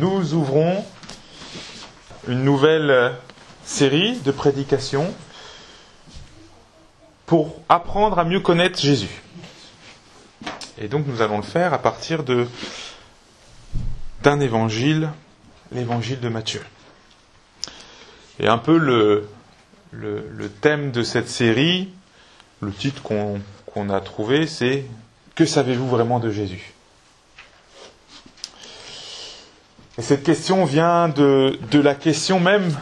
nous ouvrons une nouvelle série de prédications pour apprendre à mieux connaître Jésus. Et donc nous allons le faire à partir d'un évangile, l'évangile de Matthieu. Et un peu le, le, thème de cette série, le titre qu'on a trouvé, c'est Que savez-vous vraiment de Jésus? Et cette question vient de, la question même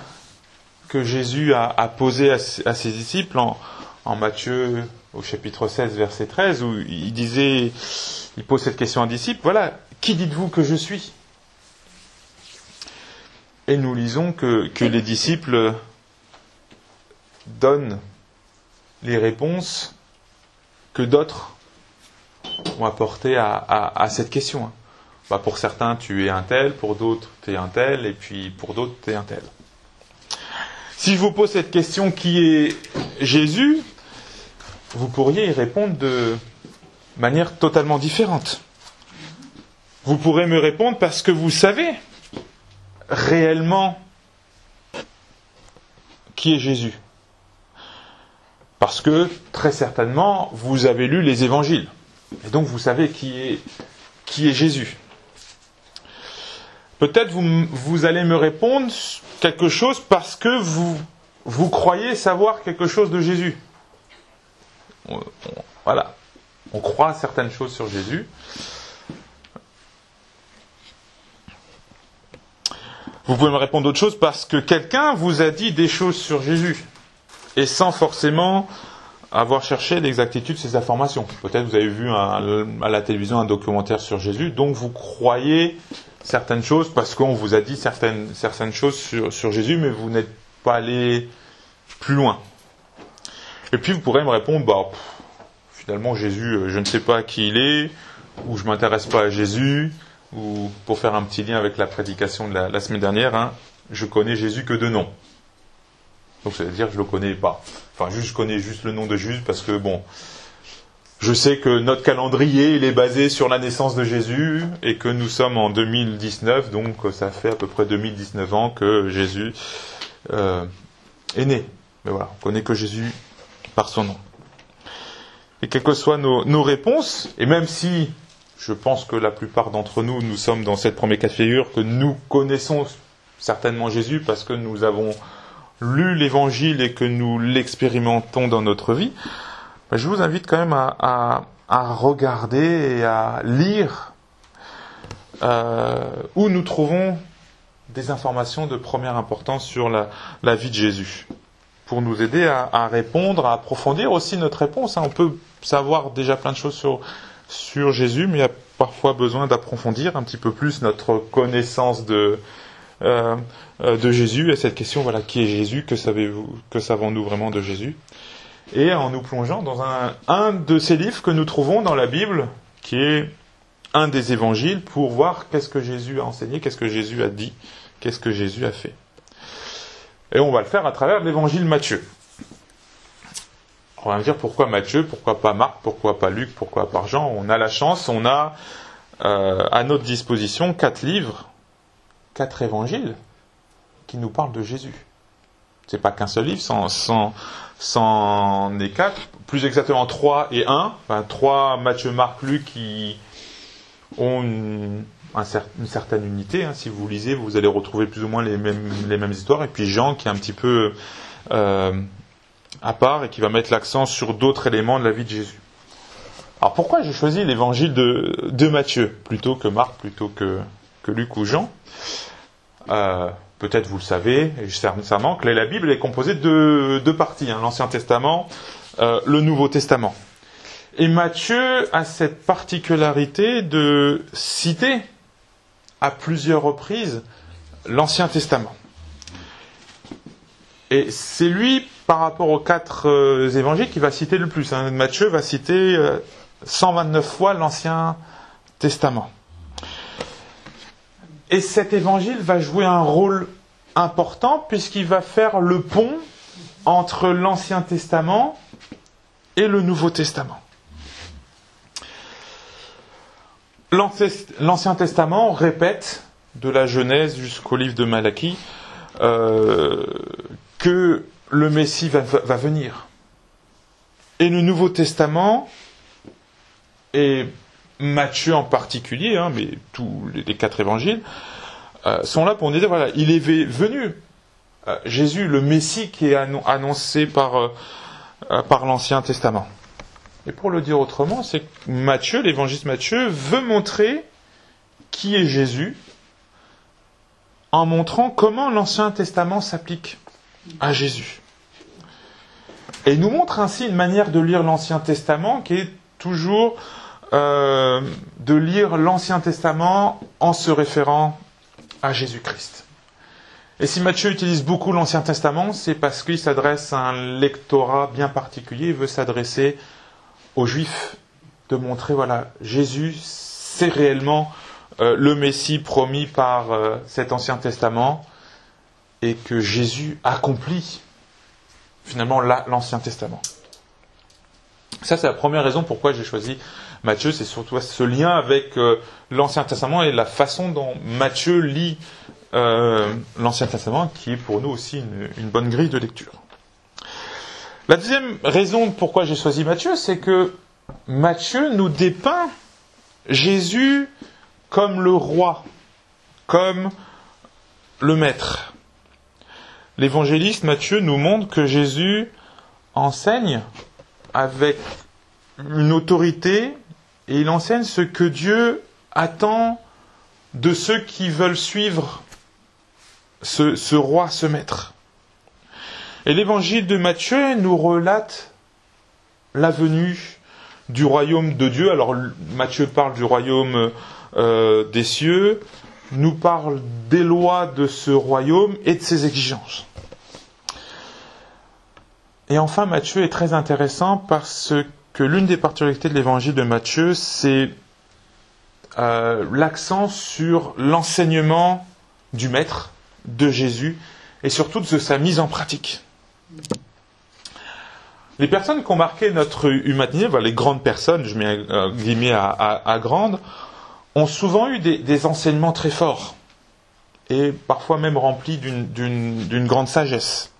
que Jésus a, posée à, ses disciples en, Matthieu au chapitre 16, verset 13, où il disait, il pose cette question à un disciple, voilà, qui dites-vous que je suis? Et nous lisons que, les disciples donnent les réponses que d'autres ont apportées à, cette question. Bah pour certains, tu es un tel, pour d'autres, tu es un tel, et puis pour d'autres, tu es un tel. Si je vous pose cette question, qui est Jésus Vous pourriez y répondre de manière totalement différente. Vous pourrez me répondre parce que vous savez réellement qui est Jésus. Parce que, très certainement, vous avez lu les évangiles. Et donc vous savez qui est, qui est Jésus. Peut-être vous, vous allez me répondre quelque chose parce que vous, croyez savoir quelque chose de Jésus. voilà. On croit certaines choses sur Jésus. Vous pouvez me répondre d'autres choses parce que quelqu'un vous a dit des choses sur Jésus et sans forcément avoir cherché l'exactitude de ces informations. Peut-être vous avez vu à la télévision un documentaire sur Jésus, donc vous croyez certaines choses parce qu'on vous a dit certaines, certaines choses sur, sur Jésus, mais vous n'êtes pas allé plus loin. Et puis vous pourrez me répondre, bah, finalement Jésus, euh, je ne sais pas qui il est, ou je m'intéresse pas à Jésus, ou pour faire un petit lien avec la prédication de la, semaine dernière, hein, je connais Jésus que de nom. Donc ça veut dire que je le connais pas. Enfin, juste je connais juste le nom de Jésus parce que bon, je sais que notre calendrier il est basé sur la naissance de Jésus et que nous sommes en 2019, donc ça fait à peu près 2019 ans que Jésus euh, est né. Mais voilà, on connaît que Jésus par son nom. Et quelles que soient nos, nos réponses, et même si je pense que la plupart d'entre nous, nous sommes dans cette première cas de figure, que nous connaissons certainement Jésus parce que nous avons lu l'Évangile et que nous l'expérimentons dans notre vie, je vous invite quand même à, regarder et à lire euh, où nous trouvons des informations de première importance sur la, vie de Jésus, pour nous aider à, répondre, à approfondir aussi notre réponse. Hein. On peut savoir déjà plein de choses sur, Jésus, mais il y a parfois besoin d'approfondir un petit peu plus notre connaissance de, euh, euh, de Jésus et cette question, voilà, qui est Jésus Que Que savons-nous vraiment de Jésus? Et en nous plongeant dans un, un de ces livres que nous trouvons dans la Bible, qui est un des évangiles, pour voir qu'est-ce que Jésus a enseigné, qu'est-ce que Jésus a dit, qu'est-ce que Jésus a fait. Et on va le faire à travers l'évangile Matthieu. On va me dire pourquoi Matthieu, pourquoi pas Marc, pourquoi pas Luc, pourquoi pas Jean. On a la chance, on a euh, à notre disposition quatre livres, quatre évangiles qui nous parlent de Jésus. C'est pas qu'un seul livre, sans, sans, c'en est quatre, plus exactement trois et un. Enfin, trois Matthieu, Marc, Luc qui ont une, certaine unité. Hein. Si vous lisez, vous allez retrouver plus ou moins les mêmes, histoires. Et puis Jean qui est un petit peu euh, à part et qui va mettre l'accent sur d'autres éléments de la vie de Jésus. Alors pourquoi j'ai choisi l'évangile de, Matthieu plutôt que Marc, plutôt que, que Luc ou Jean? Euh, peut-être vous le savez, et certainement, que la Bible est composée de deux parties, hein, l'Ancien Testament, euh, le Nouveau Testament. Et Matthieu a cette particularité de citer à plusieurs reprises l'Ancien Testament. Et c'est lui, par rapport aux quatre euh, évangiles, qui va citer le plus. Hein. Matthieu va citer 129 euh, fois l'Ancien Testament. Et cet évangile va jouer un rôle important puisqu'il va faire le pont entre l'Ancien Testament et le Nouveau Testament. L'Ancien Testament répète de la Genèse jusqu'au livre de Malachie, euh, que le Messie va, venir. Et le Nouveau Testament, et Matthieu en particulier, hein, mais tous les, quatre évangiles, euh, sont là pour nous dire, voilà, il est venu. Euh, Jésus, le Messie qui est annoncé par, euh, par l'Ancien Testament. Et pour le dire autrement, c'est que Matthieu, l'évangile Matthieu, veut montrer qui est Jésus en montrant comment l'Ancien Testament s'applique à Jésus. Et il nous montre ainsi une manière de lire l'Ancien Testament qui est toujours euh, de lire l'Ancien Testament en se référant à Jésus-Christ. Et si Matthieu utilise beaucoup l'Ancien Testament, c'est parce qu'il s'adresse à un lectorat bien particulier, il veut s'adresser aux Juifs, de montrer, voilà, Jésus, c'est réellement euh, le Messie promis par euh, cet Ancien Testament, et que Jésus accomplit finalement l'Ancien Testament. Ça, c'est la première raison pourquoi j'ai choisi Matthieu, c'est surtout ce lien avec euh, l'Ancien Testament et la façon dont Matthieu lit l'Ancien Testament, qui est pour nous aussi une bonne grille de lecture. La deuxième raison pourquoi j'ai choisi Matthieu, c'est que Matthieu nous dépeint Jésus comme le roi, comme le maître. L'évangéliste Matthieu nous montre que Jésus enseigne avec une autorité et il enseigne ce que Dieu attend de ceux qui veulent suivre ce, roi, ce maître. Et l'évangile de Matthieu nous relate la venue du royaume de Dieu. Alors Matthieu parle du royaume euh, des cieux, nous parle des lois de ce royaume et de ses exigences. Et enfin, Matthieu est très intéressant parce que l'une des particularités de l'évangile de Matthieu, c'est euh, l'accent sur l'enseignement du Maître, de Jésus, et surtout de sa mise en pratique. Les personnes qui ont marqué notre humanité, les grandes personnes, je mets un guillemets à, à, grandes, ont souvent eu des, enseignements très forts et parfois même remplis d'une grande sagesse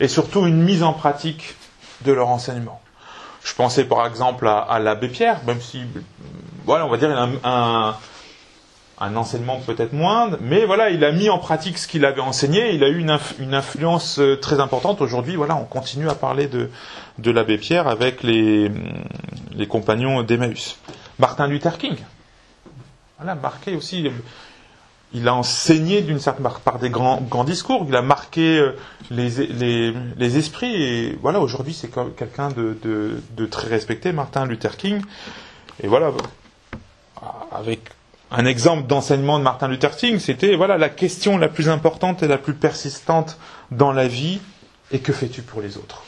et surtout une mise en pratique de leur enseignement. Je pensais par exemple à, l'abbé Pierre, même si, voilà, on va dire, un, un un enseignement peut-être moindre, mais voilà, il a mis en pratique ce qu'il avait enseigné, il a eu une, influence euh, très importante. Aujourd'hui, voilà, on continue à parler de, de l'abbé Pierre avec les, les compagnons d'Emmaüs. Martin Luther King, voilà, marqué aussi, il a enseigné d'une certaine par, des grands, grands discours, il a marqué euh, les, les, les esprits, et voilà, aujourd'hui c'est quelqu'un de, de, de très respecté, Martin Luther King, et voilà, avec un exemple d'enseignement de Martin Luther King, c'était voilà la question la plus importante et la plus persistante dans la vie et que fais-tu pour les autres?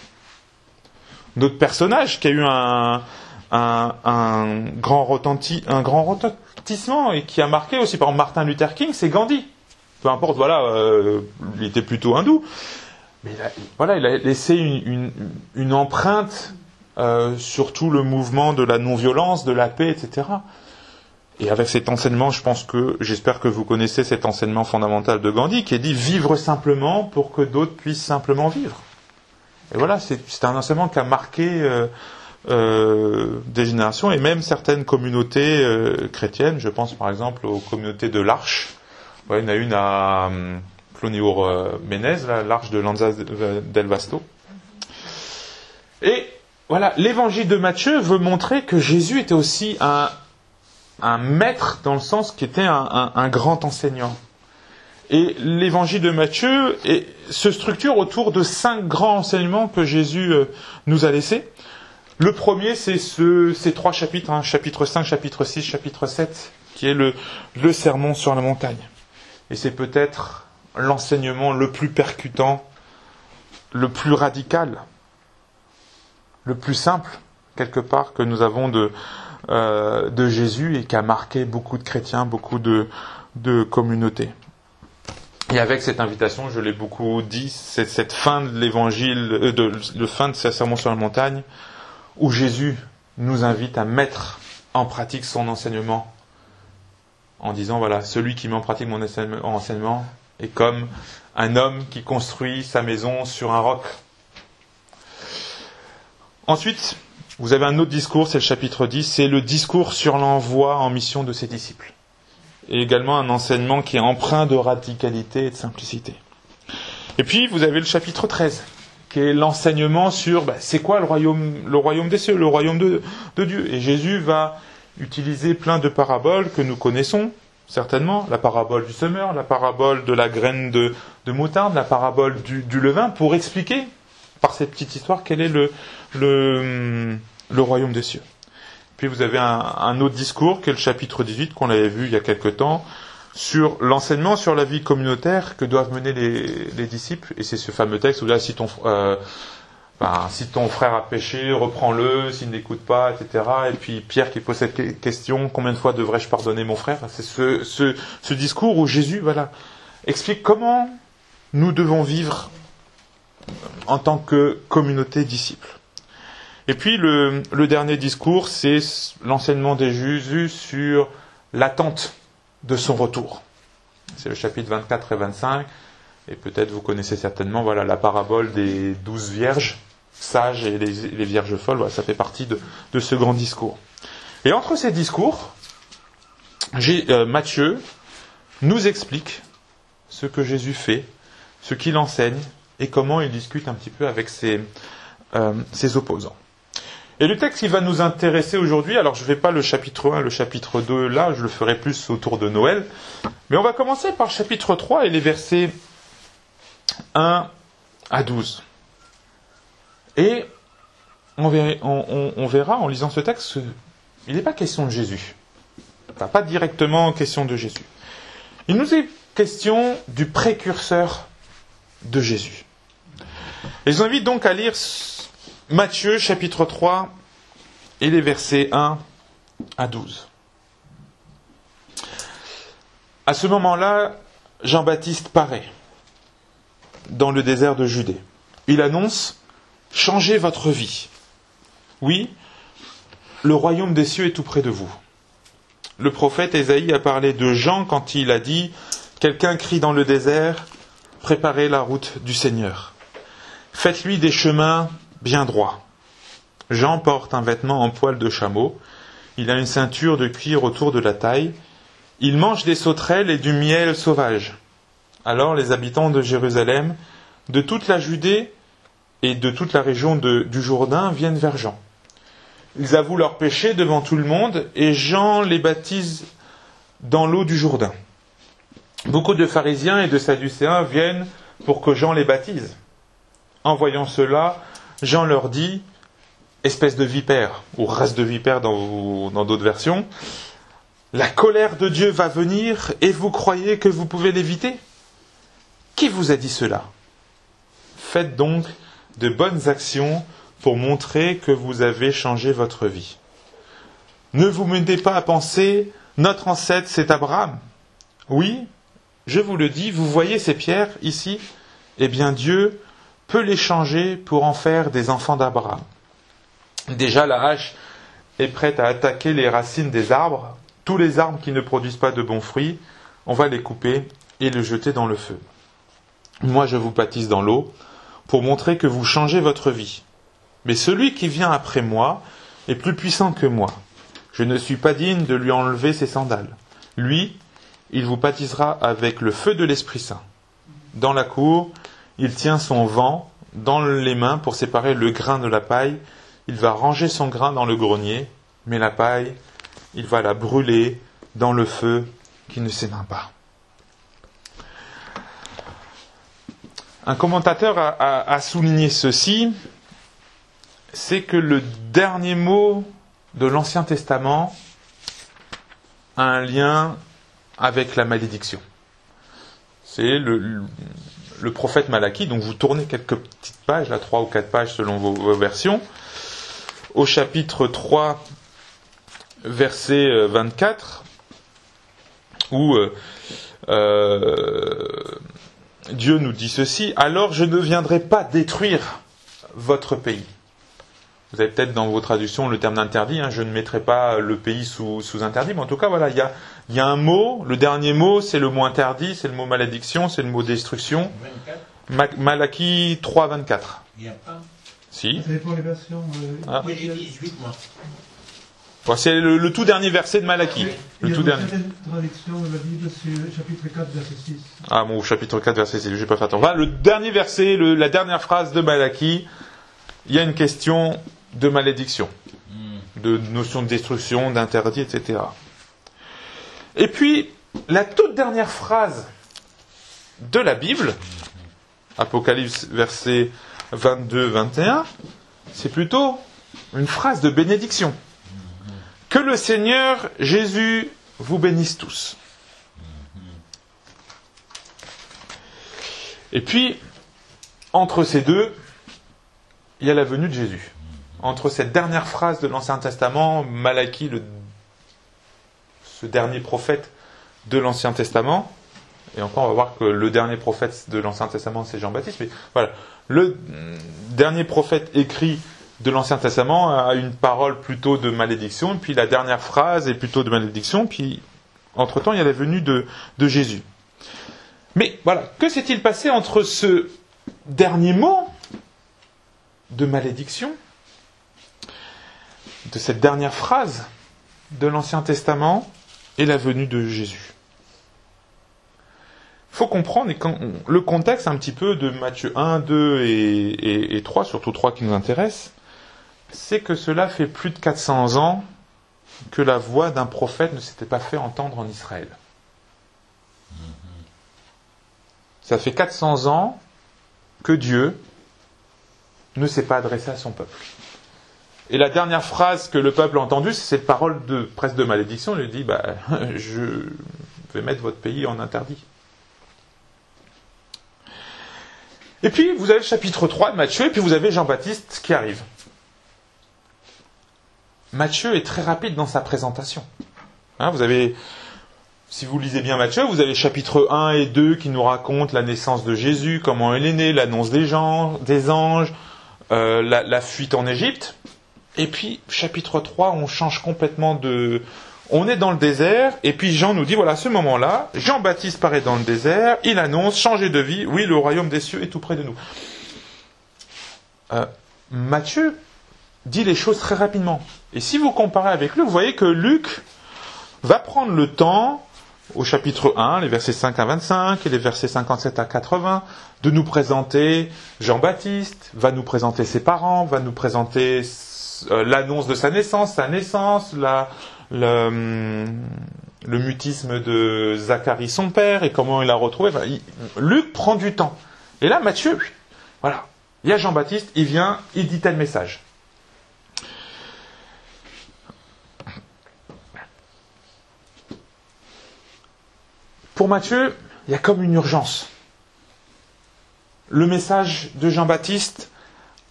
Notre personnage qui a eu un, un, grand, retentissement et qui a marqué aussi par Martin Luther King, c'est Gandhi. Peu importe, voilà, euh, il était plutôt hindou, mais il a, voilà, il a laissé une, une, empreinte euh, sur tout le mouvement de la non-violence, de la paix, etc. Et avec cet enseignement, je pense que, j'espère que vous connaissez cet enseignement fondamental de Gandhi qui est dit vivre simplement pour que d'autres puissent simplement vivre. Et voilà, c'est un enseignement qui a marqué euh, euh, des générations et même certaines communautés euh, chrétiennes. Je pense par exemple aux communautés de l'Arche. Il y en a une à hum, Ménez, l'Arche de Lanza del Vasto. Et voilà, l'évangile de Matthieu veut montrer que Jésus était aussi un, maître dans le sens qui était un, grand enseignant. Et l'évangile de Matthieu se structure autour de cinq grands enseignements que Jésus nous a laissés. Le premier, c'est ces trois chapitres, hein, chapitre 5, chapitre 6, chapitre 7, qui est le, sermon sur la montagne. Et c'est peut-être l'enseignement le plus percutant, le plus radical, le plus simple, quelque part, que nous avons de, euh, Jésus et qui a marqué beaucoup de chrétiens, beaucoup de, communautés. Et avec cette invitation, je l'ai beaucoup dit, cette fin de l'évangile, euh, fin de sa sermon sur la montagne, où Jésus nous invite à mettre en pratique son enseignement en disant voilà, celui qui met en pratique mon enseignement est comme un homme qui construit sa maison sur un roc. Ensuite, vous avez un autre discours, c'est le chapitre 10, c'est le discours sur l'envoi en mission de ses disciples. Et également un enseignement qui est empreint de radicalité et de simplicité. Et puis, vous avez le chapitre 13, qui est l'enseignement sur bah, c'est quoi le royaume, le royaume des cieux, le royaume de, de Dieu. Et Jésus va utiliser plein de paraboles que nous connaissons, certainement, la parabole du semeur, la parabole de la graine de, de moutarde, la parabole du, levain, pour expliquer, par cette petite histoire, quel est le, le, le royaume des cieux. Puis vous avez un, un, autre discours, qui est le chapitre 18, qu'on avait vu il y a quelque temps, sur l'enseignement sur la vie communautaire que doivent mener les, les disciples. Et c'est ce fameux texte où là, si ton, euh, ben, si ton frère a péché, reprends-le, s'il n'écoute pas, etc. Et puis Pierre qui pose cette question, combien de fois devrais-je pardonner mon frère? C'est ce, ce, ce, discours où Jésus voilà, explique comment nous devons vivre en tant que communauté disciple. Et puis le, le dernier discours, c'est l'enseignement de Jésus sur l'attente de son retour. C'est le chapitre 24 et 25. Et peut-être vous connaissez certainement voilà, la parabole des douze vierges sages et les, vierges folles. Voilà, ça fait partie de, ce grand discours. Et entre ces discours, euh, Matthieu nous explique ce que Jésus fait, ce qu'il enseigne et comment il discute un petit peu avec ses, euh, ses opposants. Et le texte qui va nous intéresser aujourd'hui, alors je ne vais pas le chapitre 1, le chapitre 2 là, je le ferai plus autour de Noël, mais on va commencer par chapitre 3 et les versets 1 à 12. Et on verra, en lisant ce texte qu'il n'est pas question de Jésus. Pas directement question de Jésus. Il nous est question du précurseur de Jésus. Et je vous invite donc à lire Matthieu chapitre 3 et les versets 1 à 12. À ce moment-là, Jean-Baptiste paraît dans le désert de Judée. Il annonce Changez votre vie. Oui, le royaume des cieux est tout près de vous. Le prophète Ésaïe a parlé de Jean quand il a dit Quelqu'un crie dans le désert Préparez la route du Seigneur. Faites-lui des chemins bien droit. Jean porte un vêtement en poil de chameau, il a une ceinture de cuir autour de la taille, il mange des sauterelles et du miel sauvage. Alors les habitants de Jérusalem, de toute la Judée et de toute la région du Jourdain viennent vers Jean. Ils avouent leurs péchés devant tout le monde et Jean les baptise dans l'eau du Jourdain. Beaucoup de pharisiens et de sadducéens viennent pour que Jean les baptise. En voyant cela, Jean leur dit, espèce de vipère, ou race de vipère dans, d'autres versions, la colère de Dieu va venir et vous croyez que vous pouvez l'éviter? Qui vous a dit cela? Faites donc de bonnes actions pour montrer que vous avez changé votre vie. Ne vous mettez pas à penser notre ancêtre c'est Abraham. Oui, je vous le dis, vous voyez ces pierres ici? Eh bien Dieu peut les changer pour en faire des enfants d'Abraham. Déjà, la hache est prête à attaquer les racines des arbres. Tous les arbres qui ne produisent pas de bons fruits, on va les couper et les jeter dans le feu. Moi, je vous baptise dans l'eau pour montrer que vous changez votre vie. Mais celui qui vient après moi est plus puissant que moi. Je ne suis pas digne de lui enlever ses sandales. Lui, il vous baptisera avec le feu de l'Esprit Saint. Dans la cour, il tient son vent dans les mains pour séparer le grain de la paille. Il va ranger son grain dans le grenier, mais la paille, il va la brûler dans le feu qui ne s'éteint pas. Un commentateur a, a, a, souligné ceci, c'est que le dernier mot de l'Ancien Testament a un lien avec la malédiction. C'est le, le prophète Malachie, donc vous tournez quelques petites pages, là trois ou quatre pages selon vos, versions, au chapitre 3, verset 24, euh, où euh, euh, Dieu nous dit ceci, alors je ne viendrai pas détruire votre pays. Vous avez peut-être dans vos traductions le terme d'interdit. Hein, je ne mettrai pas le pays sous, sous interdit, mais en tout cas, voilà, il y a, y a un mot. Le dernier mot, c'est le mot interdit, c'est le mot malédiction, c'est le mot destruction. 24 Ma- Malachie 3, 24. Il n'y a pas. Si. C'est pour les versions. euh, Ah. Oui, j'ai 18 moi. Bon, c'est le, le tout dernier verset de Malachie. Il Le y a tout dernier. certaine traduction de la Bible sur chapitre 4, verset 6. Ah, mon chapitre 4, verset 6, je vais pas faire attention. Voilà, le dernier verset, le- la dernière phrase de Malachie, il y a une question de malédiction, de notion de destruction, d'interdit, etc. Et puis, la toute dernière phrase de la Bible, Apocalypse verset 22-21, c'est plutôt une phrase de bénédiction. Que le Seigneur Jésus vous bénisse tous. Et puis, entre ces deux, il y a la venue de Jésus. Entre cette dernière phrase de l'Ancien Testament, Malachie, le- ce dernier prophète de l'Ancien Testament, et encore on va voir que le dernier prophète de l'Ancien Testament c'est Jean-Baptiste, mais voilà, le mm, dernier prophète écrit de l'Ancien Testament a une parole plutôt de malédiction, puis la dernière phrase est plutôt de malédiction, puis entre-temps il y a la venue de Jésus. Mais voilà, que s'est-il passé entre ce dernier mot de malédiction, de cette dernière phrase de l'Ancien Testament et la venue de Jésus Il faut comprendre le contexte un petit peu de Matthieu 1, 2 et, et- et 3, surtout 3 qui nous intéressent, c'est que cela fait plus de 400 ans que la voix d'un prophète ne s'était pas fait entendre en Israël. Ça fait 400 ans que Dieu ne s'est pas adressé à son peuple. Et la dernière phrase que le peuple a entendue, c'est cette parole de presque de malédiction. Il lui dit bah, Je vais mettre votre pays en interdit. Et puis, vous avez le chapitre 3 de Matthieu, et puis vous avez Jean-Baptiste qui arrive. Matthieu est très rapide dans sa présentation. Hein, vous avez si vous lisez bien Matthieu, vous avez chapitre 1 et 2 qui nous racontent la naissance de Jésus, comment il est né, l'annonce des, des anges, euh, la fuite en Égypte. Et puis chapitre 3, on change complètement de... On est dans le désert, et puis Jean nous dit, voilà, à ce moment-là, Jean-Baptiste paraît dans le désert, il annonce, changer de vie, oui, le royaume des cieux est tout près de nous. Euh, Matthieu dit les choses très rapidement. Et si vous comparez avec Luc, vous voyez que Luc va prendre le temps au chapitre 1, les versets 5 à 25 et les versets 57 à 80, de nous présenter Jean-Baptiste, va nous présenter ses parents, va nous présenter euh, l'annonce de sa naissance, sa naissance, le, mutisme de Zacharie, son père, et comment il l'a retrouvé. Luc prend du temps. Et là, Matthieu, voilà, il y a Jean-Baptiste, il vient, il dit tel message. Pour Matthieu, il y a comme une urgence. Le message de Jean-Baptiste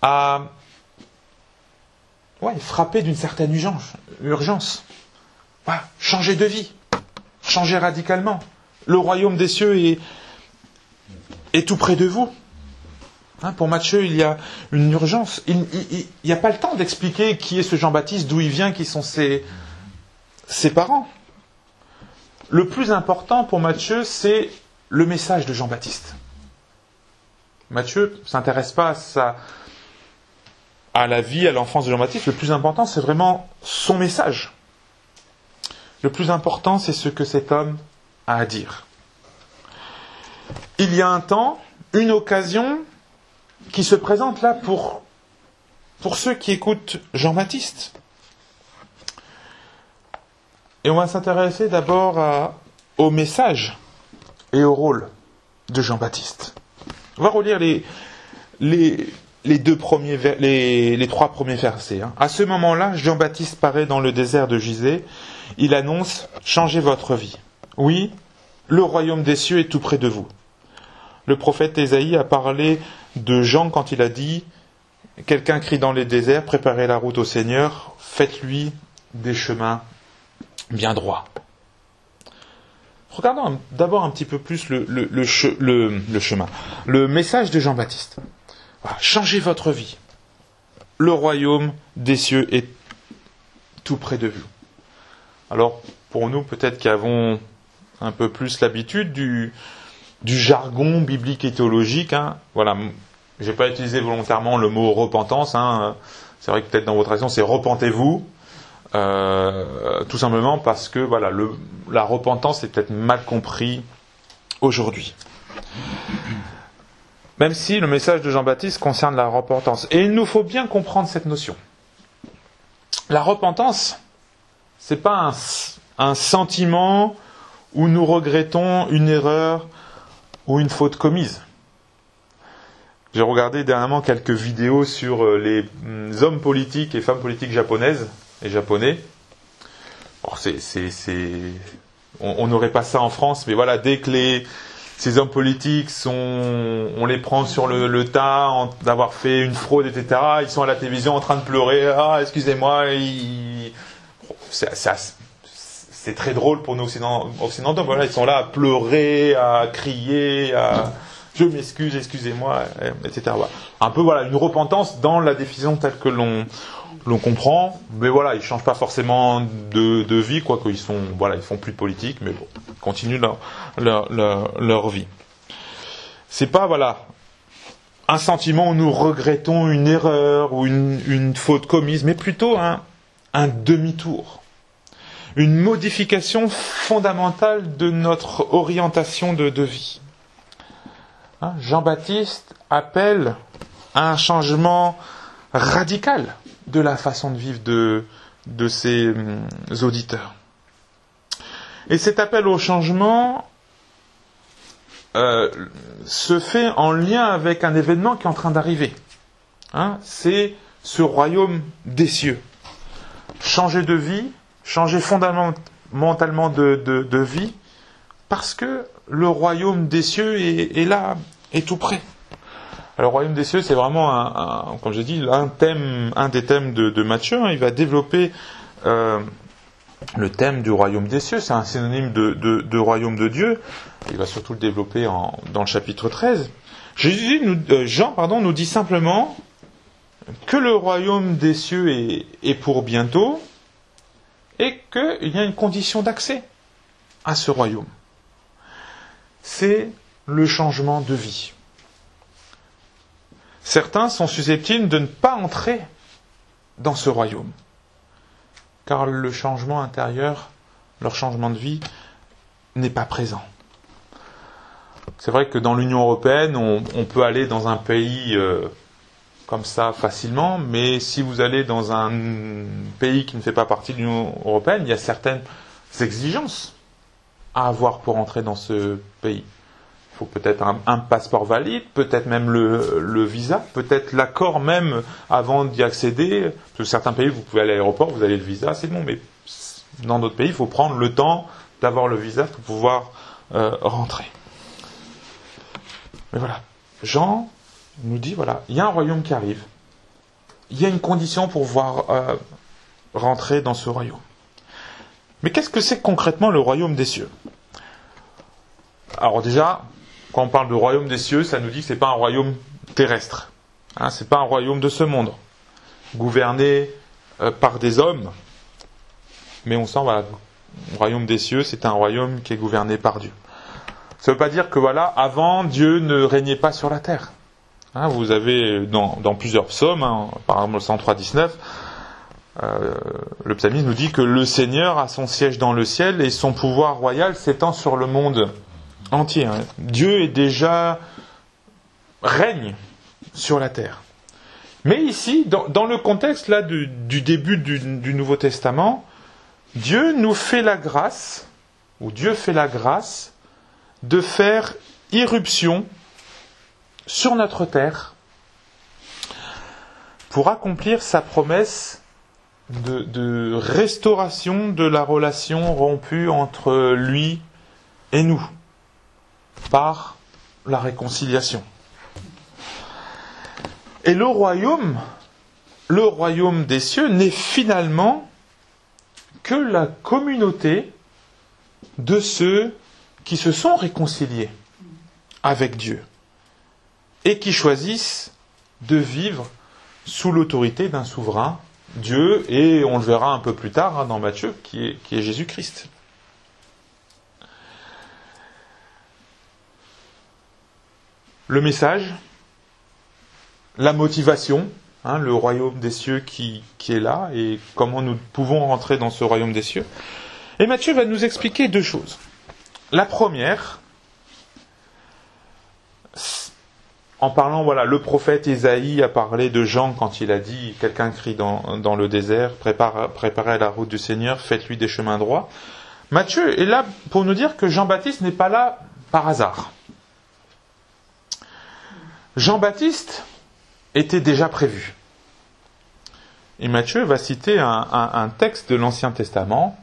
a ouais, frappé d'une certaine urgence. Voilà, changer de vie, changer radicalement. Le royaume des cieux est, est tout près de vous. Hein, pour Matthieu, il y a une urgence. Il n'y a pas le temps d'expliquer qui est ce Jean-Baptiste, d'où il vient, qui sont ses, ses parents. Le plus important pour Matthieu, c'est le message de Jean-Baptiste. Matthieu ne s'intéresse pas à, sa, à la vie, à l'enfance de Jean-Baptiste. Le plus important, c'est vraiment son message. Le plus important, c'est ce que cet homme a à dire. Il y a un temps, une occasion qui se présente là pour, pour ceux qui écoutent Jean-Baptiste. Et on va s'intéresser d'abord au message et au rôle de Jean-Baptiste. On va relire les, les, les trois premiers versets. hein. À ce moment-là, Jean-Baptiste paraît dans le désert de Gisée. Il annonce Changez votre vie. Oui, le royaume des cieux est tout près de vous. Le prophète Ésaïe a parlé de Jean quand il a dit Quelqu'un crie dans les déserts, préparez la route au Seigneur, faites-lui des chemins bien droits. Regardons d'abord un petit peu plus le chemin, le message de Jean-Baptiste. Changez votre vie. le royaume des cieux est tout près de vous. Alors, pour nous, peut-être qui avons un peu plus l'habitude du, jargon biblique et théologique, hein, voilà, j'ai pas utilisé volontairement le mot repentance, hein, c'est vrai que peut-être dans votre action c'est repentez-vous, euh, tout simplement parce que voilà, la repentance est peut-être mal compris aujourd'hui. Même si le message de Jean-Baptiste concerne la repentance. Et il nous faut bien comprendre cette notion. La repentance, c'est pas un, sentiment où nous regrettons une erreur ou une faute commise. J'ai regardé dernièrement quelques vidéos sur euh, les mm, hommes politiques et femmes politiques japonaises et japonais. On n'aurait pas ça en France, mais voilà, dès que les, ces hommes politiques sont, on les prend sur le, tas d'avoir fait une fraude, etc. Ils sont à la télévision en train de pleurer. Ah, excusez-moi. Ils... C'est, c'est très drôle pour nous occidentaux. Voilà, ils sont là à pleurer, à crier, à je m'excuse, excusez-moi, etc. Un peu voilà une repentance dans la décision telle que l'on l'on comprend, mais voilà, ils changent pas forcément de, vie, quoi qu'ils sont, voilà, font plus de politique, mais bon, ils continuent leur, leur, leur, leur vie. C'est pas, voilà, un sentiment où nous regrettons une erreur ou une, faute commise, mais plutôt un, demi-tour. Une modification fondamentale de notre orientation de, de vie. Hein, Jean-Baptiste appelle à un changement radical de la façon de vivre de, ses hum, auditeurs. Et cet appel au changement euh, se fait en lien avec un événement qui est en train d'arriver. Hein, c'est ce royaume des cieux. Changer de vie, changer fondamentalement de vie, parce que le royaume des cieux est, est là, est tout près. Alors, royaume des cieux, c'est vraiment, un, un, comme j'ai dit, un thème, un des thèmes de, de Matthieu. Hein. il va développer euh, le thème du royaume des cieux. C'est un synonyme de, de, de, royaume de Dieu. Il va surtout le développer dans le chapitre 13. Jésus nous, euh, Jean pardon, nous dit simplement que le royaume des cieux est, est pour bientôt et qu'il y a une condition d'accès à ce royaume. C'est le changement de vie. Certains sont susceptibles de ne pas entrer dans ce royaume, car le changement intérieur, leur changement de vie, n'est pas présent. C'est vrai que dans l'Union européenne, on, peut aller dans un pays euh, comme ça facilement, mais si vous allez dans un pays qui ne fait pas partie de l'Union européenne, il y a certaines exigences à avoir pour entrer dans ce pays faut peut-être un, passeport valide, peut-être même le, visa, peut-être l'accord même avant d'y accéder. Parce que certains pays, vous pouvez aller à l'aéroport, vous avez le visa, c'est bon, mais dans d'autres pays, il faut prendre le temps d'avoir le visa pour pouvoir euh, rentrer. Mais voilà, Jean nous dit, voilà, il y a un royaume qui arrive. Il y a une condition pour pouvoir euh, rentrer dans ce royaume. Mais qu'est-ce que c'est concrètement le royaume des cieux? Alors déjà, quand on parle de royaume des cieux, ça nous dit que ce n'est pas un royaume terrestre. Hein, ce n'est pas un royaume de ce monde, gouverné euh, par des hommes. Mais on sent, voilà, le royaume des cieux, c'est un royaume qui est gouverné par Dieu. Ça ne veut pas dire que, voilà, avant, Dieu ne régnait pas sur la terre. Hein, vous avez dans, plusieurs psaumes, hein, par exemple le 103, 19, euh, le psalmiste nous dit que le Seigneur a son siège dans le ciel et son pouvoir royal s'étend sur le monde entier. Hein. Dieu est déjà règne sur la terre. Mais ici, dans, le contexte du, début du, Nouveau Testament, Dieu nous fait la grâce, ou Dieu fait la grâce, de faire irruption sur notre terre pour accomplir sa promesse de restauration de la relation rompue entre lui et nous par la réconciliation. Et le royaume, le royaume des cieux n'est finalement que la communauté de ceux qui se sont réconciliés avec Dieu et qui choisissent de vivre sous l'autorité d'un souverain, Dieu, et on le verra un peu plus tard hein, dans Matthieu, qui est, qui est Jésus-Christ. Le message, la motivation, hein, le royaume des cieux qui, est là, et comment nous pouvons rentrer dans ce royaume des cieux. Et Matthieu va nous expliquer deux choses. La première, en parlant, voilà, le prophète Isaïe a parlé de Jean quand il a dit, quelqu'un crie dans, dans le désert, prépare, préparez la route du Seigneur, faites-lui des chemins droits. Matthieu est là pour nous dire que Jean-Baptiste n'est pas là par hasard. Jean-Baptiste était déjà prévu. Et Matthieu va citer un, texte de l'Ancien Testament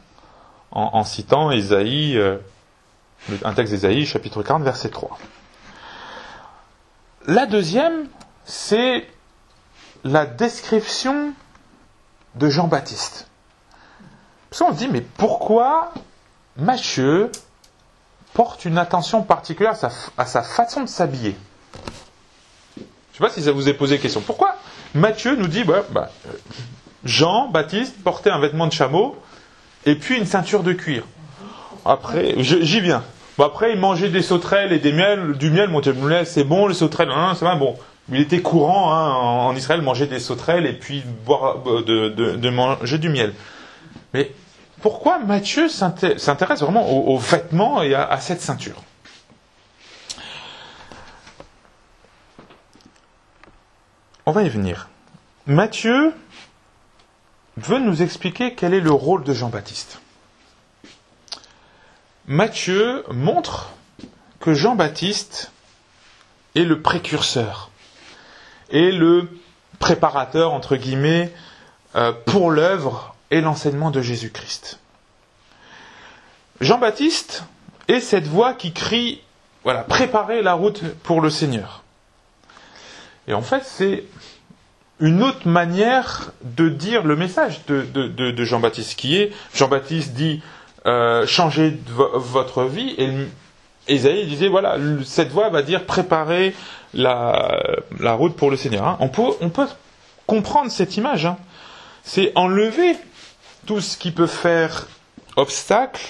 en, citant euh, un texte d'Isaïe, chapitre 40, verset 3. La deuxième, c'est la description de Jean-Baptiste. Parce qu'on se dit, mais pourquoi Matthieu porte une attention particulière à sa façon de s'habiller? Je ne sais pas si ça vous est posé question. Pourquoi Matthieu nous dit, bah, bah, Jean-Baptiste portait un vêtement de chameau et puis une ceinture de cuir. Après, j'y viens. Après, il mangeait des sauterelles et des miels, du miel. Mon miel, c'est bon, les sauterelles, hein, c'est pas bon. Il était courant hein, en, Israël manger des sauterelles et puis boire, de, de, manger du miel. Mais pourquoi Matthieu s'intéresse vraiment aux, vêtements et à cette ceinture? On va y venir. Matthieu veut nous expliquer quel est le rôle de Jean-Baptiste. Matthieu montre que Jean-Baptiste est le précurseur, est le préparateur, entre guillemets, euh, pour l'œuvre et l'enseignement de Jésus-Christ. Jean-Baptiste est cette voix qui crie, voilà, préparez la route pour le Seigneur. Et en fait, c'est une autre manière de dire le message de, Jean-Baptiste, qui est, Jean-Baptiste dit, euh, changez vo votre vie, et Isaïe disait, voilà, cette voix va dire, préparez la, la route pour le Seigneur. Hein. On, peut, on peut comprendre cette image. Hein. C'est enlever tout ce qui peut faire obstacle,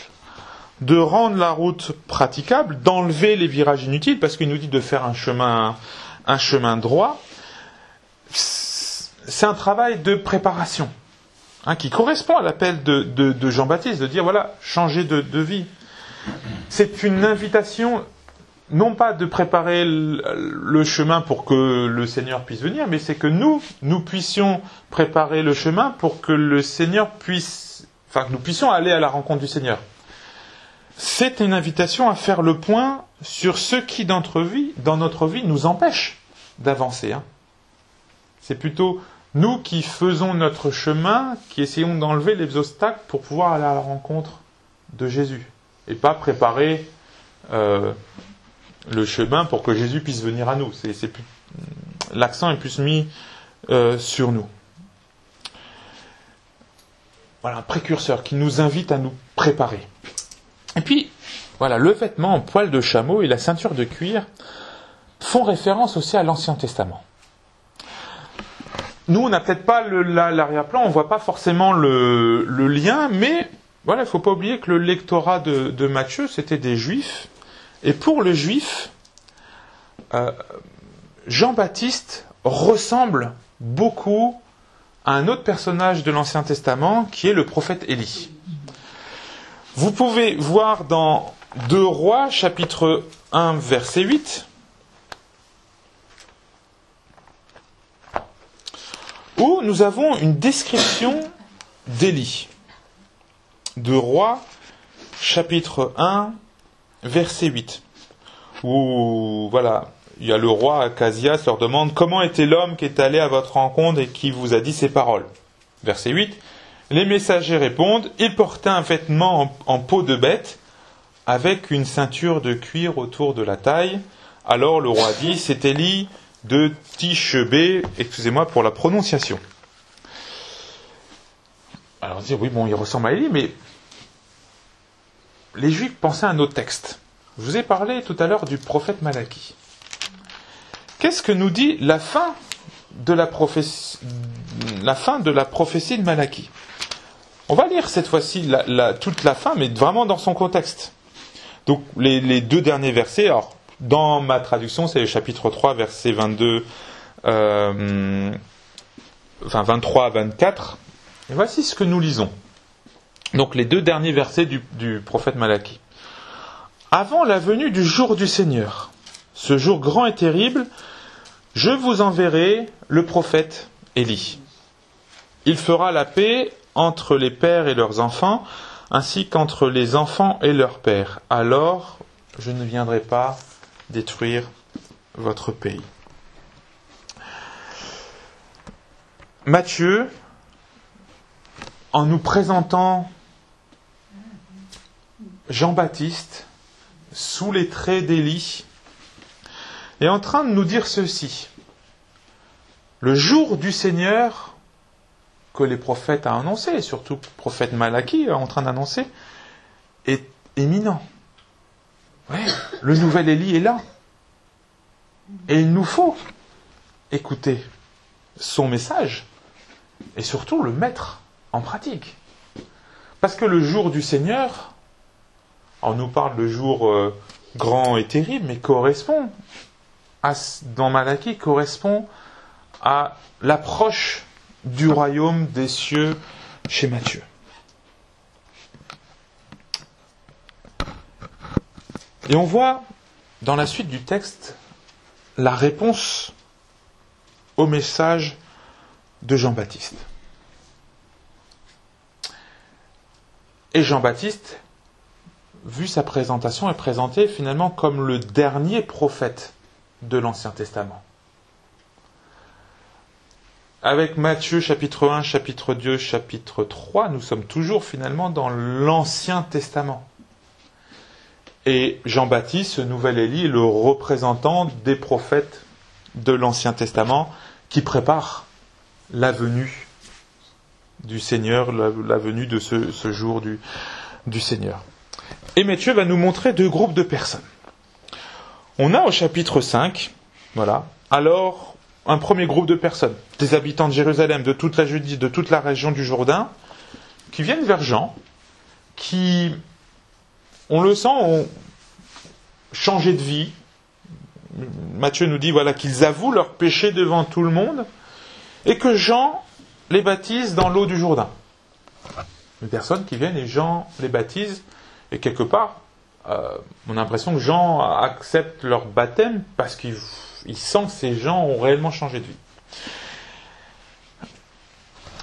de rendre la route praticable, d'enlever les virages inutiles, parce qu'il nous dit de faire un chemin, un chemin droit c'est un travail de préparation hein, qui correspond à l'appel de, Jean-Baptiste, de dire voilà, changer de, vie. C'est une invitation, non pas de préparer le, le, chemin pour que le Seigneur puisse venir, mais c'est que nous, nous puissions préparer le chemin pour que le Seigneur puisse, enfin, que nous puissions aller à la rencontre du Seigneur. C'est une invitation à faire le point sur ce qui dans notre vie, dans notre vie nous empêche d'avancer. Hein. C'est plutôt nous qui faisons notre chemin, qui essayons d'enlever les obstacles pour pouvoir aller à la rencontre de Jésus. Et pas préparer euh, le chemin pour que Jésus puisse venir à nous. L'accent est plus mis euh, sur nous. Voilà, un précurseur qui nous invite à nous préparer. Et puis, voilà, le vêtement en poil de chameau et la ceinture de cuir font référence aussi à l'Ancien Testament. Nous, on n'a peut-être pas l'arrière-plan, on ne voit pas forcément le, lien, mais voilà, il ne faut pas oublier que le lectorat de, de Matthieu, c'était des juifs. Et pour le juif, euh, Jean-Baptiste ressemble beaucoup à un autre personnage de l'Ancien Testament qui est le prophète Élie. Vous pouvez voir dans 2 Rois, chapitre 1, verset 8, où nous avons une description d'Élie. De Roi, chapitre 1, verset 8. Où, voilà, il y a le roi Acasias leur demande comment était l'homme qui est allé à votre rencontre et qui vous a dit ces paroles? Verset 8. Les messagers répondent, il portait un vêtement en, en peau de bête avec une ceinture de cuir autour de la taille. Alors le roi dit, c'est Élie de Tichebé, excusez-moi pour la prononciation. Alors on dit, oui, bon, il ressemble à Élie, mais les Juifs pensaient à un autre texte. Je vous ai parlé tout à l'heure du prophète Malachie. Qu'est-ce que nous dit la fin de la, prophétie, de la. On va lire cette fois-ci toute la fin, mais vraiment dans son contexte. Donc les, deux derniers versets, alors dans ma traduction c'est le chapitre 3, verset 22, euh, enfin 23 à 24. Et voici ce que nous lisons. Donc les deux derniers versets du, du prophète Malachie. Avant la venue du jour du Seigneur, ce jour grand et terrible, je vous enverrai le prophète Élie. Il fera la paix entre les pères et leurs enfants, ainsi qu'entre les enfants et leurs pères. Alors je ne viendrai pas détruire votre pays. Matthieu, en nous présentant Jean-Baptiste sous les traits d'Élie, est en train de nous dire ceci. Le jour du Seigneur que les prophètes ont annoncé, et surtout le prophète Malachie est en train d'annoncer, est éminent. Le nouvel Élie est là. Et il nous faut écouter son message et surtout le mettre en pratique. Parce que le jour du Seigneur, on nous parle de jour euh, grand et terrible, mais correspond à, dans Malachie, correspond à l'approche du royaume des cieux chez Matthieu. Et on voit dans la suite du texte la réponse au message de Jean-Baptiste. Et Jean-Baptiste, vu sa présentation, est présenté finalement comme le dernier prophète de l'Ancien Testament. Avec Matthieu chapitre 1, chapitre 2, chapitre 3, nous sommes toujours finalement dans l'Ancien Testament. Et Jean-Baptiste, ce nouvel Élie, le représentant des prophètes de l'Ancien Testament qui prépare la venue du Seigneur, la, venue de ce, jour du, du Seigneur. Et Matthieu va nous montrer deux groupes de personnes. On a au chapitre 5, voilà, alors un premier groupe de personnes, des habitants de Jérusalem, de toute la Judée, de toute la région du Jourdain, qui viennent vers Jean, qui, on le sent, ont changé de vie. Matthieu nous dit voilà qu'ils avouent leur péché devant tout le monde et que Jean les baptise dans l'eau du Jourdain. Des personnes qui viennent et Jean les baptise et quelque part, euh, on a l'impression que Jean accepte leur baptême parce qu'il il sent que ces gens ont réellement changé de vie.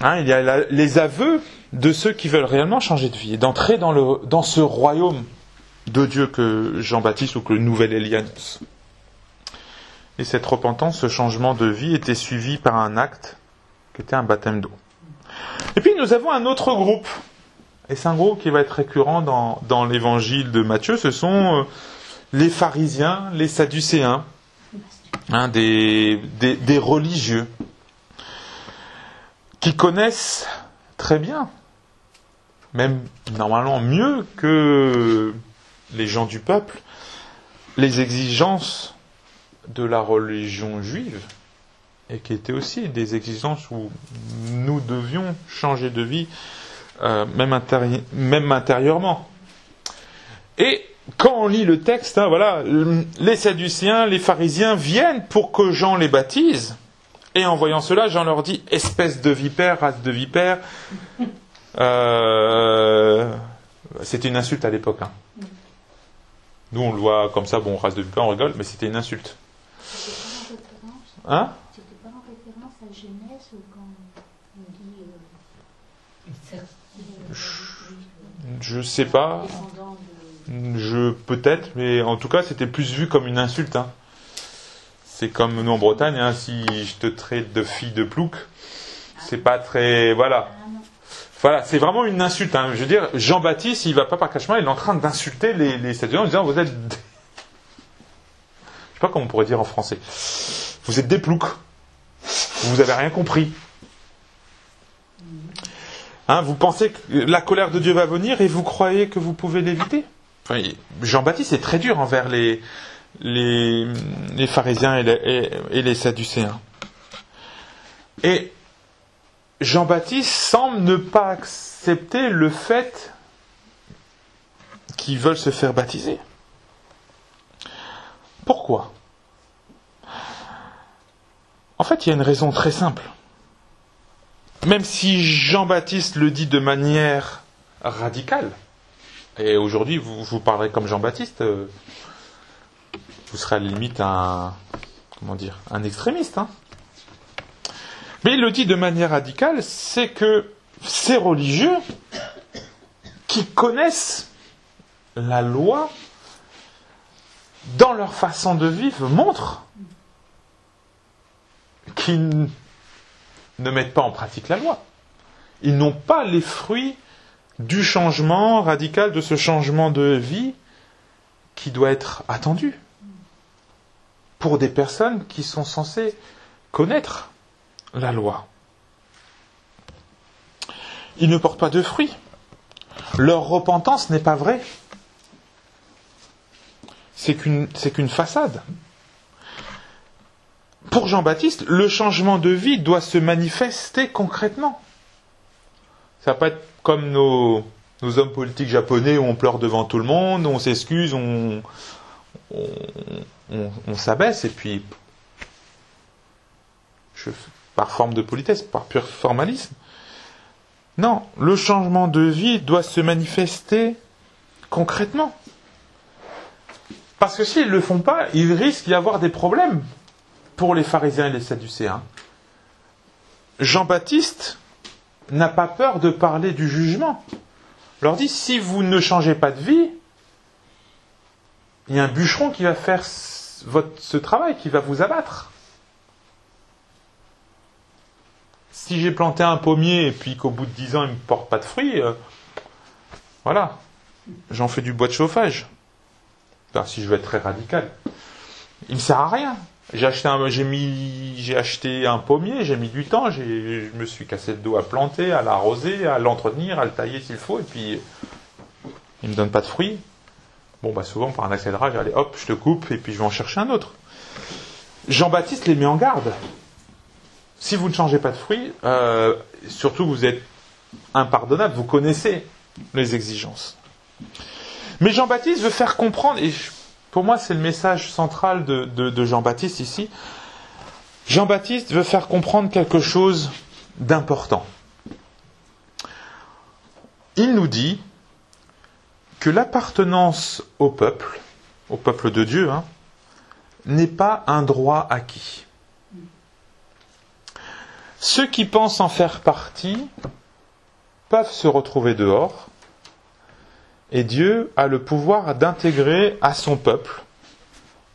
Hein, il y a les aveux de ceux qui veulent réellement changer de vie d'entrer dans, dans ce royaume de Dieu que Jean-Baptiste ou que le nouvel Elias. Et cette repentance, ce changement de vie était suivi par un acte qui était un baptême d'eau. Et puis nous avons un autre groupe, et c'est un groupe qui va être récurrent dans, dans l'évangile de Matthieu, ce sont euh, les pharisiens, les sadducéens, Hein, des, des, religieux qui connaissent très bien, même normalement mieux que les gens du peuple, les exigences de la religion juive, et qui étaient aussi des exigences où nous devions changer de vie, euh, même, intérieurement. Et quand on lit le texte, hein, voilà, les Sadduciens, les pharisiens viennent pour que Jean les baptise. Et en voyant cela, Jean leur dit espèce de vipère, race de vipère. Euh, c'était une insulte à l'époque. Hein. Nous, on le voit comme ça, bon, race de vipère, on rigole, mais c'était une insulte. Hein? Pas en référence à Genèse ou quand on dit. Euh, je, je sais pas. Je peut-être, mais en tout cas, c'était plus vu comme une insulte. Hein. C'est comme nous en Bretagne, hein, si je te traite de fille de plouc, c'est pas très, voilà. Voilà, c'est vraiment une insulte. Hein. Je veux dire, Jean-Baptiste, il va pas par cachement, il est en train d'insulter les, les en disant vous êtes, je sais pas comment on pourrait dire en français, vous êtes des ploucs, vous avez rien compris. Hein, vous pensez que la colère de Dieu va venir et vous croyez que vous pouvez l'éviter? Jean-Baptiste est très dur envers les, les, pharisiens et les, sadducéens. Et Jean-Baptiste semble ne pas accepter le fait qu'ils veulent se faire baptiser. Pourquoi? En fait, il y a une raison très simple. Même si Jean-Baptiste le dit de manière radicale, et aujourd'hui vous, vous parlerez comme Jean-Baptiste, euh, vous serez à la limite un, comment dire, un extrémiste. Hein. Mais il le dit de manière radicale, c'est que ces religieux qui connaissent la loi dans leur façon de vivre montrent qu'ils ne mettent pas en pratique la loi. Ils n'ont pas les fruits du changement radical, de ce changement de vie qui doit être attendu pour des personnes qui sont censées connaître la loi. Ils ne portent pas de fruits. Leur repentance n'est pas vraie. C'est qu'une, façade. Pour Jean-Baptiste, le changement de vie doit se manifester concrètement. Ça va pas être comme nos, nos hommes politiques japonais où on pleure devant tout le monde, on s'excuse, on, on, on, s'abaisse et puis par forme de politesse, par pur formalisme. Non, le changement de vie doit se manifester concrètement. Parce que s'ils ne le font pas, il risque d'y avoir des problèmes pour les pharisiens et les sadducéens. Jean-Baptiste n'a pas peur de parler du jugement. Il leur dit, si vous ne changez pas de vie, il y a un bûcheron qui va faire ce travail, qui va vous abattre. Si j'ai planté un pommier et puis qu'au bout de dix ans il ne me porte pas de fruits, euh, voilà, j'en fais du bois de chauffage. Si je veux être très radical, il ne sert à rien. J'ai acheté un, acheté un pommier, j'ai mis du temps, je me suis cassé le dos à planter, à l'arroser, à l'entretenir, à le tailler s'il faut, et puis il me donne pas de fruits. Bon, bah souvent par un accès de rage, allez hop, je te coupe, et puis je vais en chercher un autre. Jean-Baptiste les met en garde. Si vous ne changez pas de fruits, euh, surtout vous êtes impardonnable, vous connaissez les exigences. Mais Jean-Baptiste veut faire comprendre, et pour moi c'est le message central de Jean-Baptiste ici, Jean-Baptiste veut faire comprendre quelque chose d'important. Il nous dit que l'appartenance au peuple, au peuple de Dieu, hein, n'est pas un droit acquis. Ceux qui pensent en faire partie peuvent se retrouver dehors, et Dieu a le pouvoir d'intégrer à son peuple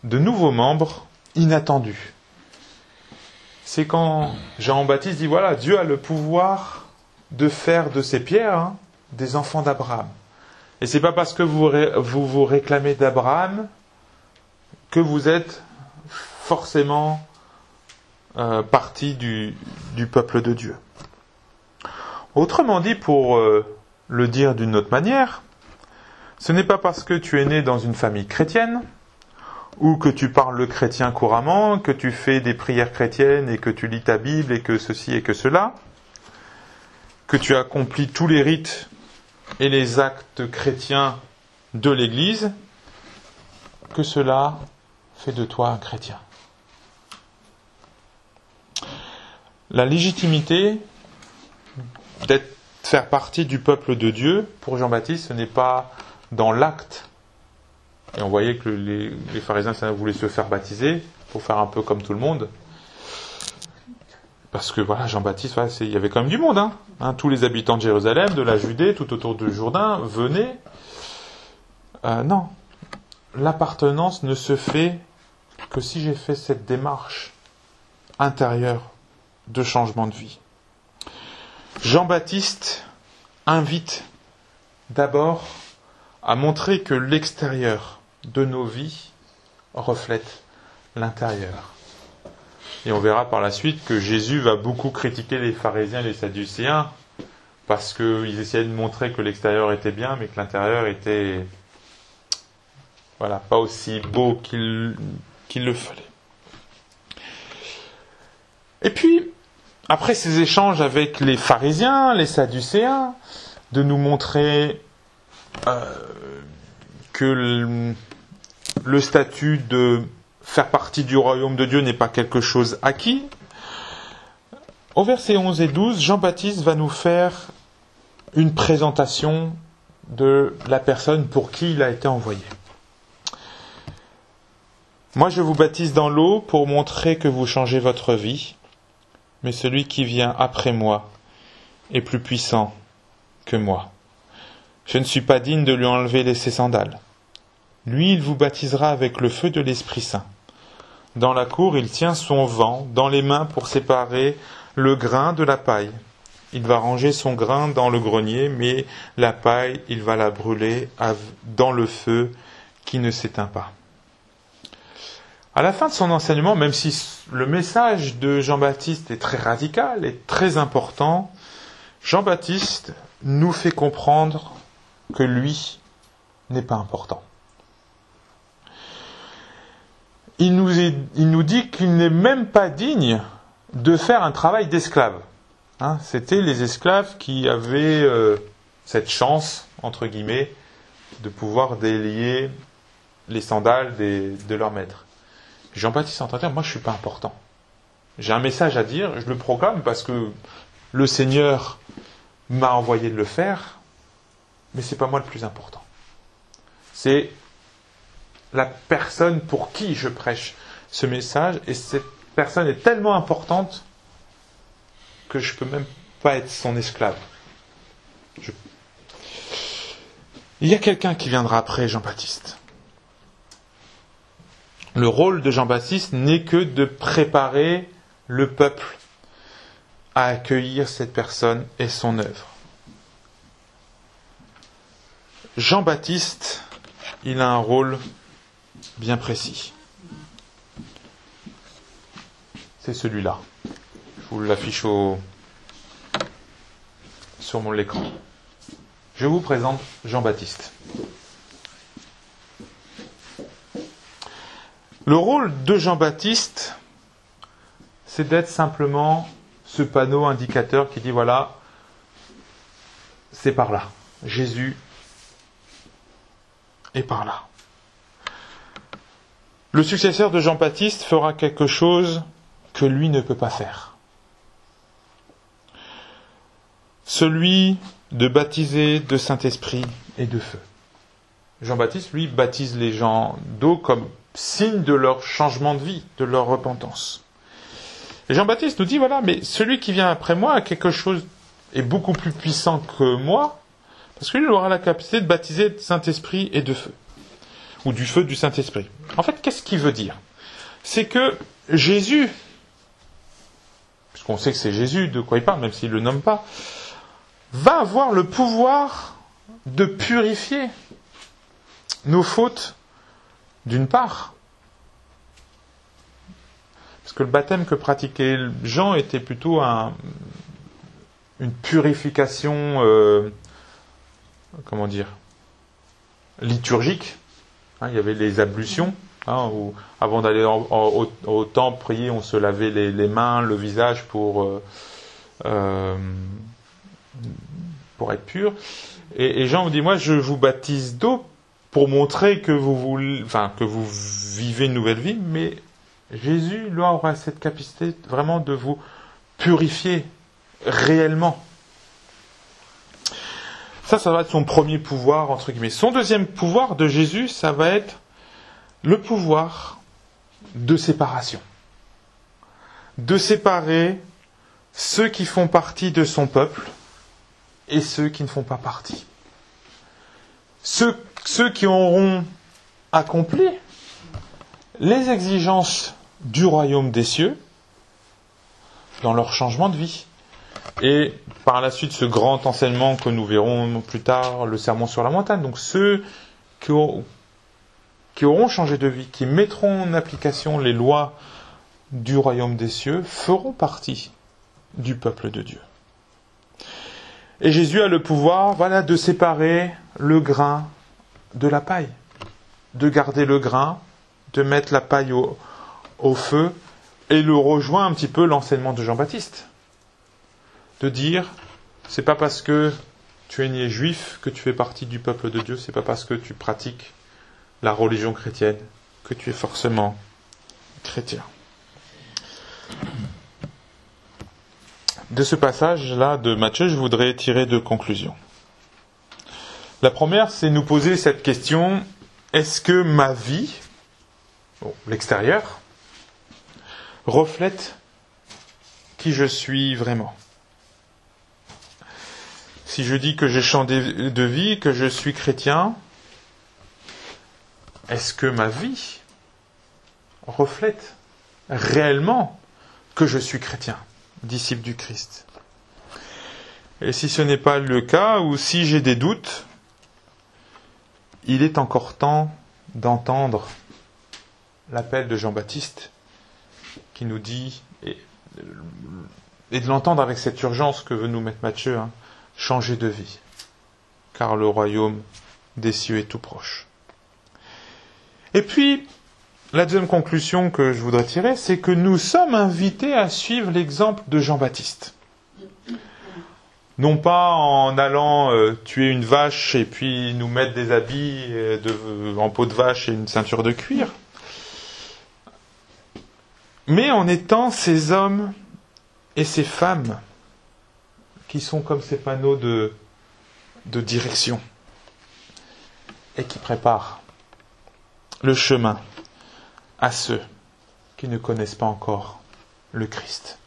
de nouveaux membres inattendus. C'est quand Jean-Baptiste dit voilà, Dieu a le pouvoir de faire de ces pierres hein, des enfants d'Abraham. Et c'est pas parce que vous vous, vous réclamez d'Abraham que vous êtes forcément euh, du, du, peuple de Dieu. Autrement dit, pour euh, le dire d'une autre manière, ce n'est pas parce que tu es né dans une famille chrétienne, ou que tu parles le chrétien couramment, que tu fais des prières chrétiennes et que tu lis ta Bible et que ceci et que cela, que tu accomplis tous les rites et les actes chrétiens de l'Église, que cela fait de toi un chrétien. La légitimité d'être faire partie du peuple de Dieu, pour Jean-Baptiste, ce n'est pas dans l'acte. Et on voyait que les, les pharisiens voulaient se faire baptiser pour faire un peu comme tout le monde. Parce que voilà, Jean-Baptiste, il y avait quand même du monde. Hein. Hein, tous les habitants de Jérusalem, de la Judée, tout autour du Jourdain, venaient. Euh, non, l'appartenance ne se fait que si j'ai fait cette démarche intérieure de changement de vie. Jean-Baptiste invite d'abord à montrer que l'extérieur de nos vies reflète l'intérieur. Et on verra par la suite que Jésus va beaucoup critiquer les pharisiens et les sadducéens parce qu'ils essayaient de montrer que l'extérieur était bien, mais que l'intérieur était voilà, pas aussi beau qu'il le fallait. Et puis, après ces échanges avec les pharisiens, les sadducéens, de nous montrer euh, que le statut de faire partie du royaume de Dieu n'est pas quelque chose acquis. Au verset 11 et 12, Jean-Baptiste va nous faire une présentation de la personne pour qui il a été envoyé. Moi, je vous baptise dans l'eau pour montrer que vous changez votre vie, mais celui qui vient après moi est plus puissant que moi. Je ne suis pas digne de lui enlever ses sandales. Lui, il vous baptisera avec le feu de l'Esprit Saint. Dans la cour, il tient son vent dans les mains pour séparer le grain de la paille. Il va ranger son grain dans le grenier, mais la paille, il va la brûler dans le feu qui ne s'éteint pas. À la fin de son enseignement, même si le message de Jean-Baptiste est très radical et très important, Jean-Baptiste nous fait comprendre que lui n'est pas important. Il nous, dit qu'il n'est même pas digne de faire un travail d'esclave. Hein, C'était les esclaves qui avaient euh, cette chance, entre guillemets, de pouvoir délier les sandales de leur maître. Jean-Baptiste entend moi je suis pas important. J'ai un message à dire, je le proclame parce que le Seigneur m'a envoyé de le faire, mais c'est pas moi le plus important. C'est la personne pour qui je prêche ce message, et cette personne est tellement importante que je peux même pas être son esclave. Il y a quelqu'un qui viendra après Jean-Baptiste le rôle de Jean-Baptiste n'est que de préparer le peuple à accueillir cette personne et son œuvre. Jean-Baptiste, il a un rôle bien précis. C'est celui-là. Je vous l'affiche sur mon écran. Je vous présente Jean-Baptiste. Le rôle de Jean-Baptiste, c'est d'être simplement ce panneau indicateur qui dit voilà, c'est par là. Jésus est par là. Le successeur de Jean-Baptiste fera quelque chose que lui ne peut pas faire. Celui de baptiser de Saint-Esprit et de feu. Jean-Baptiste, lui, baptise les gens d'eau comme signe de leur changement de vie, de leur repentance. Et Jean-Baptiste nous dit, voilà, mais celui qui vient après moi a quelque chose, est beaucoup plus puissant que moi, parce qu'il aura la capacité de baptiser de Saint-Esprit et de feu. Ou du feu du Saint-Esprit. En fait, qu'est-ce qu'il veut dire? C'est que Jésus, puisqu'on sait que c'est Jésus de quoi il parle, même s'il ne le nomme pas, va avoir le pouvoir de purifier nos fautes d'une part, parce que le baptême que pratiquait Jean était plutôt une purification, euh, comment dire, liturgique. Hein, il y avait les ablutions, hein, où avant d'aller au, temple prier, on se lavait les, mains, le visage pour, euh, euh, être pur. Et, Jean vous dit, moi je vous baptise d'eau pour montrer que vous, que vous vivez une nouvelle vie, mais Jésus, lui, aura cette capacité vraiment de vous purifier réellement. Ça, ça va être son premier pouvoir, entre guillemets. Son deuxième pouvoir de Jésus, ça va être le pouvoir de séparation. De séparer ceux qui font partie de son peuple et ceux qui ne font pas partie. Ceux qui auront accompli les exigences du royaume des cieux dans leur changement de vie. Et par la suite, ce grand enseignement que nous verrons plus tard, le sermon sur la montagne. Donc ceux qui auront, changé de vie, qui mettront en application les lois du royaume des cieux, feront partie du peuple de Dieu. Et Jésus a le pouvoir, de séparer le grain de la paille, de garder le grain, de mettre la paille au, feu, et le rejoint un petit peu l'enseignement de Jean-Baptiste. De dire c'est pas parce que tu es né juif que tu fais partie du peuple de Dieu, c'est pas parce que tu pratiques la religion chrétienne que tu es forcément chrétien. De ce passage-là de Matthieu, je voudrais tirer deux conclusions. La première, c'est nous poser cette question, est-ce que ma vie, l'extérieur, reflète qui je suis vraiment? Si je dis que j'ai changé de vie, que je suis chrétien, est-ce que ma vie reflète réellement que je suis chrétien, disciple du Christ? Et si ce n'est pas le cas, ou si j'ai des doutes, il est encore temps d'entendre l'appel de Jean-Baptiste qui nous dit, et, de l'entendre avec cette urgence que veut nous mettre Matthieu, hein, changer de vie, car le royaume des cieux est tout proche. Et puis, la deuxième conclusion que je voudrais tirer, c'est que nous sommes invités à suivre l'exemple de Jean-Baptiste. Non pas en allant euh, tuer une vache et puis nous mettre des habits euh, en peau de vache et une ceinture de cuir, mais en étant ces hommes et ces femmes qui sont comme ces panneaux de, de direction et qui préparent le chemin à ceux qui ne connaissent pas encore le Christ.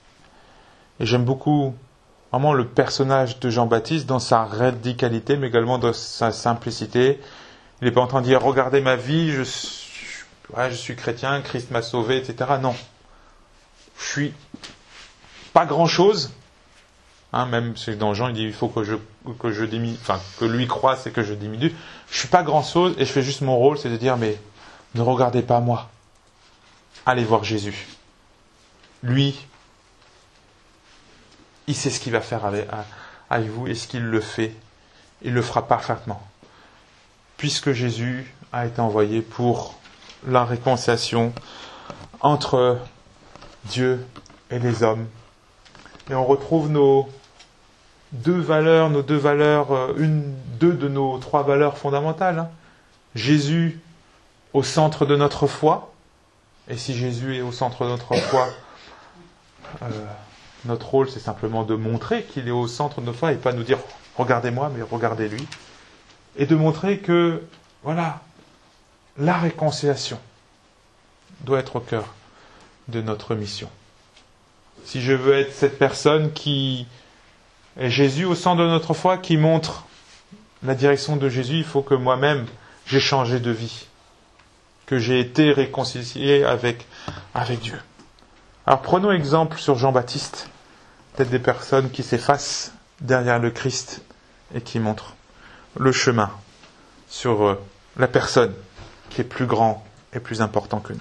Et j'aime beaucoup vraiment le personnage de Jean-Baptiste dans sa radicalité, mais également dans sa simplicité. Il n'est pas en train de dire regardez ma vie, je suis, je suis chrétien, Christ m'a sauvé, etc. Non. Je suis pas grand chose. Hein, même dans Jean, il dit il faut que je que je diminue, enfin que lui croisse et que je diminue. Je suis pas grand chose et je fais juste mon rôle, c'est de dire mais ne regardez pas moi. Allez voir Jésus. Lui, il sait ce qu'il va faire avec, vous et ce qu'il le fait. Il le fera parfaitement. Puisque Jésus a été envoyé pour la réconciliation entre Dieu et les hommes. Et on retrouve nos deux valeurs, nos deux valeurs, euh, une, deux de nos trois valeurs fondamentales. Hein. Jésus au centre de notre foi. Et si Jésus est au centre de notre foi, euh, notre rôle c'est simplement de montrer qu'il est au centre de notre foi et pas nous dire regardez-moi, mais regardez lui. Et de montrer que, voilà, la réconciliation doit être au cœur de notre mission. Si je veux être cette personne qui est Jésus au centre de notre foi, qui montre la direction de Jésus, il faut que moi-même j'ai changé de vie que j'ai été réconcilié avec, avec Dieu. Alors prenons exemple sur Jean-Baptiste, peut-être des personnes qui s'effacent derrière le Christ et qui montrent le chemin sur euh, la personne qui est plus grand et plus important que nous.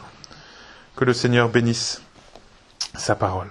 Que le Seigneur bénisse sa parole.